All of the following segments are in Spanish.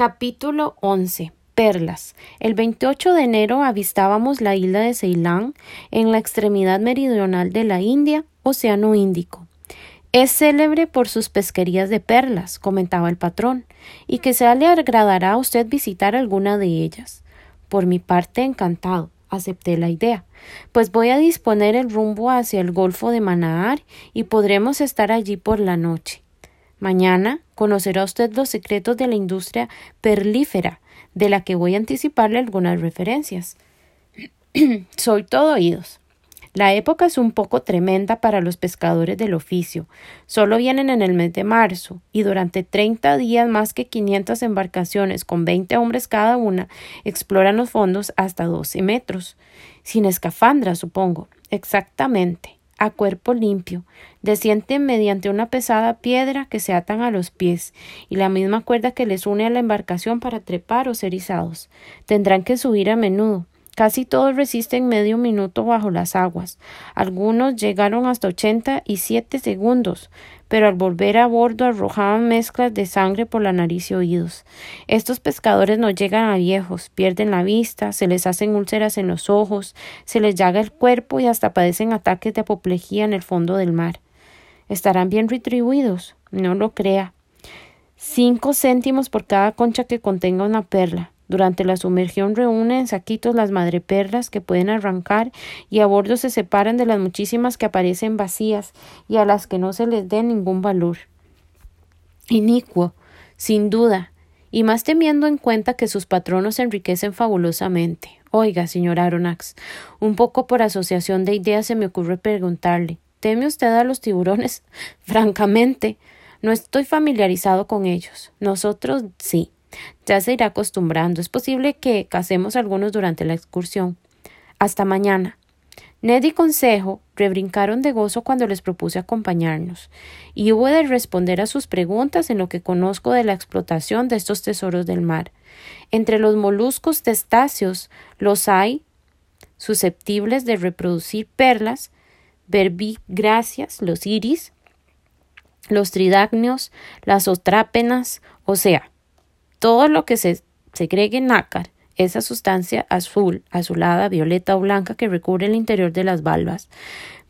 Capítulo 11. Perlas. El 28 de enero avistábamos la isla de Ceilán, en la extremidad meridional de la India, Océano Índico. Es célebre por sus pesquerías de perlas, comentaba el patrón, y que se le agradará a usted visitar alguna de ellas. Por mi parte, encantado, acepté la idea, pues voy a disponer el rumbo hacia el Golfo de Manaar y podremos estar allí por la noche. Mañana conocerá usted los secretos de la industria perlífera, de la que voy a anticiparle algunas referencias. Soy todo oídos. La época es un poco tremenda para los pescadores del oficio. Solo vienen en el mes de marzo, y durante treinta días más que quinientas embarcaciones con veinte hombres cada una exploran los fondos hasta doce metros. Sin escafandra, supongo. Exactamente a cuerpo limpio, descienden mediante una pesada piedra que se atan a los pies y la misma cuerda que les une a la embarcación para trepar o ser izados. Tendrán que subir a menudo. Casi todos resisten medio minuto bajo las aguas. Algunos llegaron hasta ochenta y siete segundos, pero al volver a bordo arrojaban mezclas de sangre por la nariz y oídos. Estos pescadores no llegan a viejos, pierden la vista, se les hacen úlceras en los ojos, se les llaga el cuerpo y hasta padecen ataques de apoplejía en el fondo del mar. ¿Estarán bien retribuidos? No lo crea. Cinco céntimos por cada concha que contenga una perla. Durante la sumergión reúnen en saquitos las madreperlas que pueden arrancar y a bordo se separan de las muchísimas que aparecen vacías y a las que no se les dé ningún valor. Inicuo, sin duda, y más teniendo en cuenta que sus patronos se enriquecen fabulosamente. Oiga, señor Aronax, un poco por asociación de ideas se me ocurre preguntarle ¿Teme usted a los tiburones? Francamente, no estoy familiarizado con ellos. Nosotros sí. Ya se irá acostumbrando. Es posible que casemos algunos durante la excursión. Hasta mañana. Ned y Consejo rebrincaron de gozo cuando les propuse acompañarnos, y hubo de responder a sus preguntas en lo que conozco de la explotación de estos tesoros del mar. Entre los moluscos testáceos los hay susceptibles de reproducir perlas, verbigracias, los iris, los tridacnios, las otrápenas, o sea, todo lo que se segregue nácar, esa sustancia azul, azulada, violeta o blanca que recubre el interior de las valvas.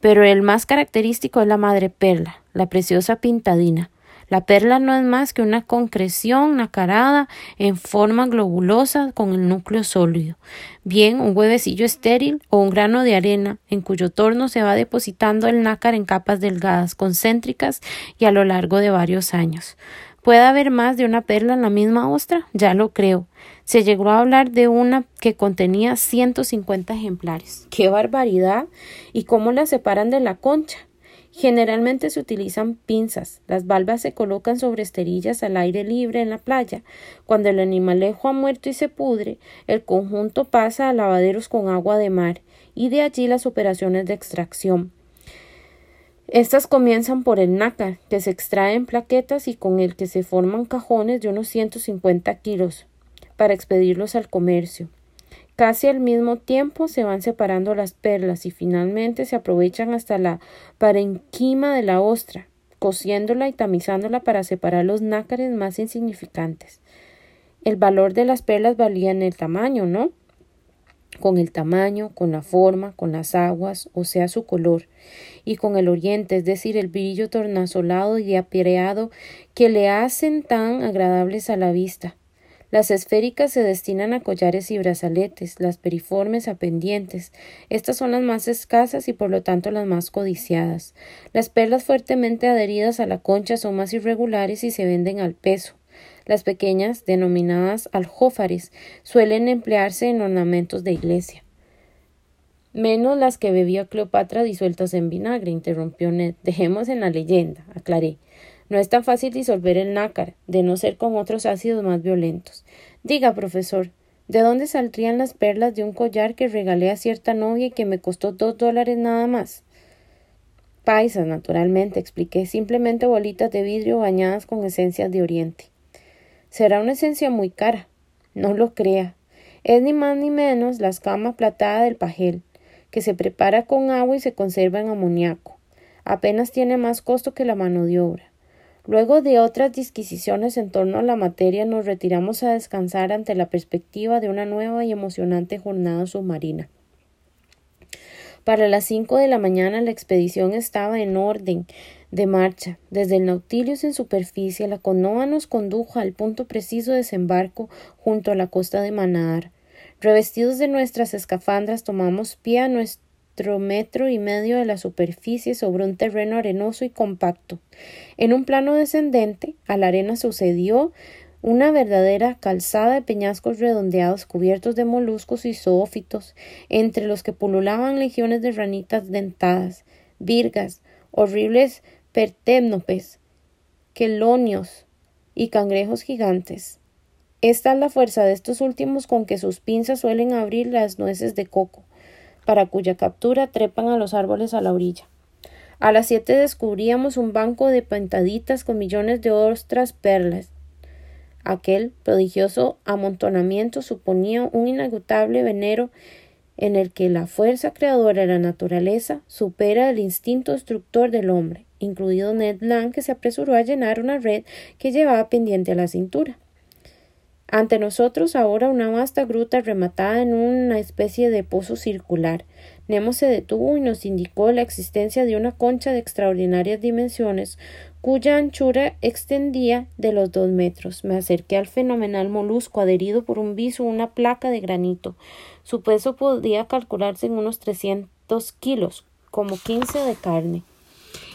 Pero el más característico es la madre perla, la preciosa pintadina. La perla no es más que una concreción nacarada en forma globulosa con el núcleo sólido, bien un huevecillo estéril o un grano de arena en cuyo torno se va depositando el nácar en capas delgadas, concéntricas y a lo largo de varios años. ¿Puede haber más de una perla en la misma ostra? Ya lo creo. Se llegó a hablar de una que contenía 150 ejemplares. ¡Qué barbaridad! ¿Y cómo la separan de la concha? Generalmente se utilizan pinzas. Las valvas se colocan sobre esterillas al aire libre en la playa. Cuando el animalejo ha muerto y se pudre, el conjunto pasa a lavaderos con agua de mar y de allí las operaciones de extracción. Estas comienzan por el nácar, que se extrae en plaquetas y con el que se forman cajones de unos 150 kilos para expedirlos al comercio. Casi al mismo tiempo se van separando las perlas y finalmente se aprovechan hasta la parenquima de la ostra, cociéndola y tamizándola para separar los nácares más insignificantes. El valor de las perlas valía en el tamaño, ¿no? con el tamaño, con la forma, con las aguas, o sea, su color, y con el oriente, es decir, el brillo tornasolado y apireado que le hacen tan agradables a la vista. Las esféricas se destinan a collares y brazaletes, las periformes a pendientes. Estas son las más escasas y por lo tanto las más codiciadas. Las perlas fuertemente adheridas a la concha son más irregulares y se venden al peso. Las pequeñas, denominadas aljófares, suelen emplearse en ornamentos de iglesia. Menos las que bebía Cleopatra disueltas en vinagre, interrumpió Ned. Dejemos en la leyenda, aclaré. No es tan fácil disolver el nácar, de no ser con otros ácidos más violentos. Diga, profesor, ¿de dónde saldrían las perlas de un collar que regalé a cierta novia y que me costó dos dólares nada más? Paisas, naturalmente, expliqué, simplemente bolitas de vidrio bañadas con esencias de oriente. Será una esencia muy cara. No lo crea. Es ni más ni menos la escama platada del pajel, que se prepara con agua y se conserva en amoníaco. Apenas tiene más costo que la mano de obra. Luego de otras disquisiciones en torno a la materia, nos retiramos a descansar ante la perspectiva de una nueva y emocionante jornada submarina. Para las cinco de la mañana la expedición estaba en orden de marcha. Desde el Nautilus en superficie, la canoa nos condujo al punto preciso de desembarco junto a la costa de Manar. Revestidos de nuestras escafandras, tomamos pie a nuestro metro y medio de la superficie sobre un terreno arenoso y compacto. En un plano descendente, a la arena sucedió una verdadera calzada de peñascos redondeados cubiertos de moluscos y zoófitos, entre los que pululaban legiones de ranitas dentadas, virgas, horribles pertémnopes, quelonios y cangrejos gigantes. Esta es la fuerza de estos últimos con que sus pinzas suelen abrir las nueces de coco, para cuya captura trepan a los árboles a la orilla. A las siete descubríamos un banco de pentaditas con millones de ostras perlas. Aquel prodigioso amontonamiento suponía un inagotable venero en el que la fuerza creadora de la naturaleza supera el instinto destructor del hombre, incluido Ned Land, que se apresuró a llenar una red que llevaba pendiente a la cintura. Ante nosotros ahora una vasta gruta rematada en una especie de pozo circular. Nemo se detuvo y nos indicó la existencia de una concha de extraordinarias dimensiones, cuya anchura extendía de los dos metros. Me acerqué al fenomenal molusco adherido por un viso a una placa de granito. Su peso podía calcularse en unos trescientos kilos, como quince de carne.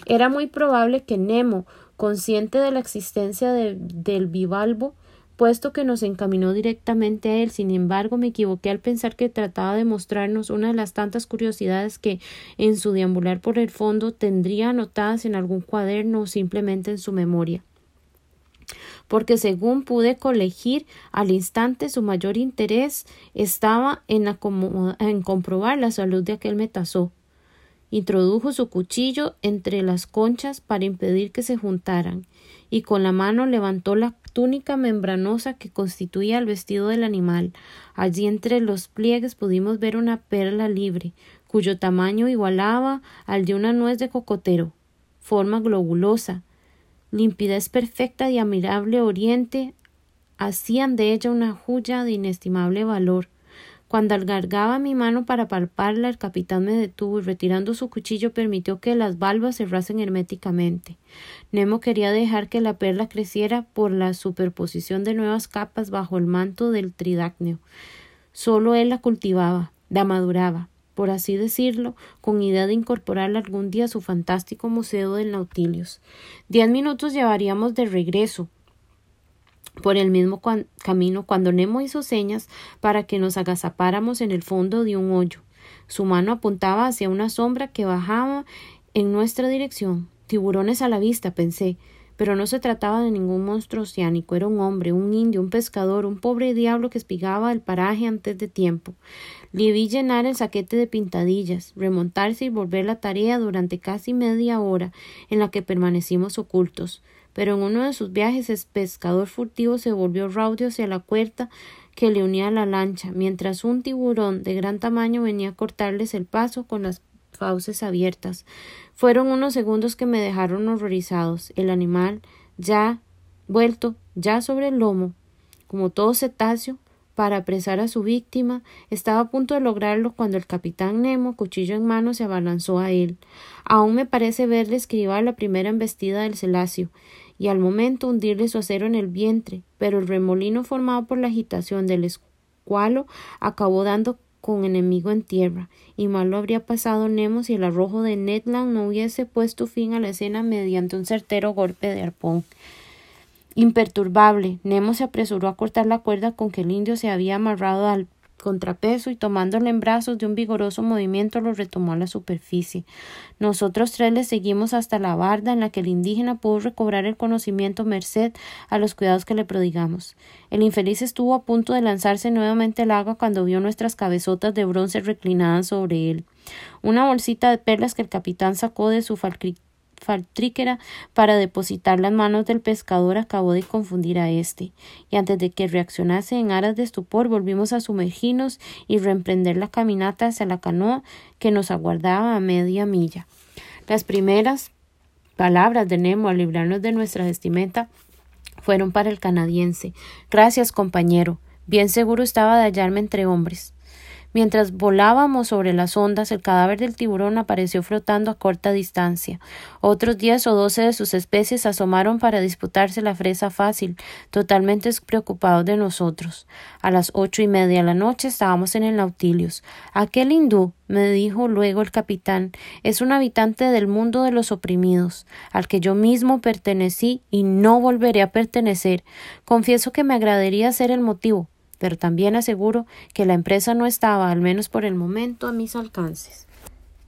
Era muy probable que Nemo, consciente de la existencia del bivalvo, puesto que nos encaminó directamente a él. Sin embargo, me equivoqué al pensar que trataba de mostrarnos una de las tantas curiosidades que, en su deambular por el fondo, tendría anotadas en algún cuaderno o simplemente en su memoria porque según pude colegir al instante su mayor interés estaba en, en comprobar la salud de aquel metazoo. Introdujo su cuchillo entre las conchas para impedir que se juntaran, y con la mano levantó la túnica membranosa que constituía el vestido del animal. Allí entre los pliegues pudimos ver una perla libre, cuyo tamaño igualaba al de una nuez de cocotero, forma globulosa, limpidez perfecta y admirable oriente hacían de ella una joya de inestimable valor. Cuando algargaba mi mano para palparla, el capitán me detuvo y retirando su cuchillo permitió que las valvas cerrasen herméticamente. Nemo quería dejar que la perla creciera por la superposición de nuevas capas bajo el manto del tridácneo. Solo él la cultivaba, la maduraba, por así decirlo, con idea de incorporarla algún día a su fantástico museo del Nautilus. Diez minutos llevaríamos de regreso, por el mismo camino cuando Nemo hizo señas para que nos agazapáramos en el fondo de un hoyo. Su mano apuntaba hacia una sombra que bajaba en nuestra dirección. Tiburones a la vista, pensé, pero no se trataba de ningún monstruo oceánico, era un hombre, un indio, un pescador, un pobre diablo que espigaba el paraje antes de tiempo. Le vi llenar el saquete de pintadillas, remontarse y volver la tarea durante casi media hora en la que permanecimos ocultos pero en uno de sus viajes el pescador furtivo se volvió raudio hacia la cuerda que le unía a la lancha, mientras un tiburón de gran tamaño venía a cortarles el paso con las fauces abiertas. Fueron unos segundos que me dejaron horrorizados. El animal, ya vuelto, ya sobre el lomo, como todo cetáceo, para apresar a su víctima, estaba a punto de lograrlo cuando el capitán Nemo, cuchillo en mano, se abalanzó a él. Aún me parece verle escribir la primera embestida del celacio y al momento hundirle su acero en el vientre, pero el remolino formado por la agitación del escualo acabó dando con enemigo en tierra, y mal lo habría pasado Nemo si el arrojo de Ned Land no hubiese puesto fin a la escena mediante un certero golpe de arpón. Imperturbable, Nemo se apresuró a cortar la cuerda con que el indio se había amarrado al contrapeso y tomándole en brazos de un vigoroso movimiento lo retomó a la superficie. Nosotros tres le seguimos hasta la barda en la que el indígena pudo recobrar el conocimiento merced a los cuidados que le prodigamos. El infeliz estuvo a punto de lanzarse nuevamente al agua cuando vio nuestras cabezotas de bronce reclinadas sobre él. Una bolsita de perlas que el capitán sacó de su faltríquera para depositar las manos del pescador acabó de confundir a éste, y antes de que reaccionase en aras de estupor volvimos a sumergirnos y reemprender la caminata hacia la canoa que nos aguardaba a media milla. Las primeras palabras de Nemo al librarnos de nuestra vestimenta fueron para el canadiense. Gracias, compañero. Bien seguro estaba de hallarme entre hombres. Mientras volábamos sobre las ondas, el cadáver del tiburón apareció flotando a corta distancia. Otros diez o doce de sus especies asomaron para disputarse la fresa fácil, totalmente despreocupados de nosotros. A las ocho y media de la noche estábamos en el Nautilius. Aquel hindú, me dijo luego el capitán, es un habitante del mundo de los oprimidos, al que yo mismo pertenecí y no volveré a pertenecer. Confieso que me agradaría ser el motivo, pero también aseguro que la empresa no estaba, al menos por el momento, a mis alcances.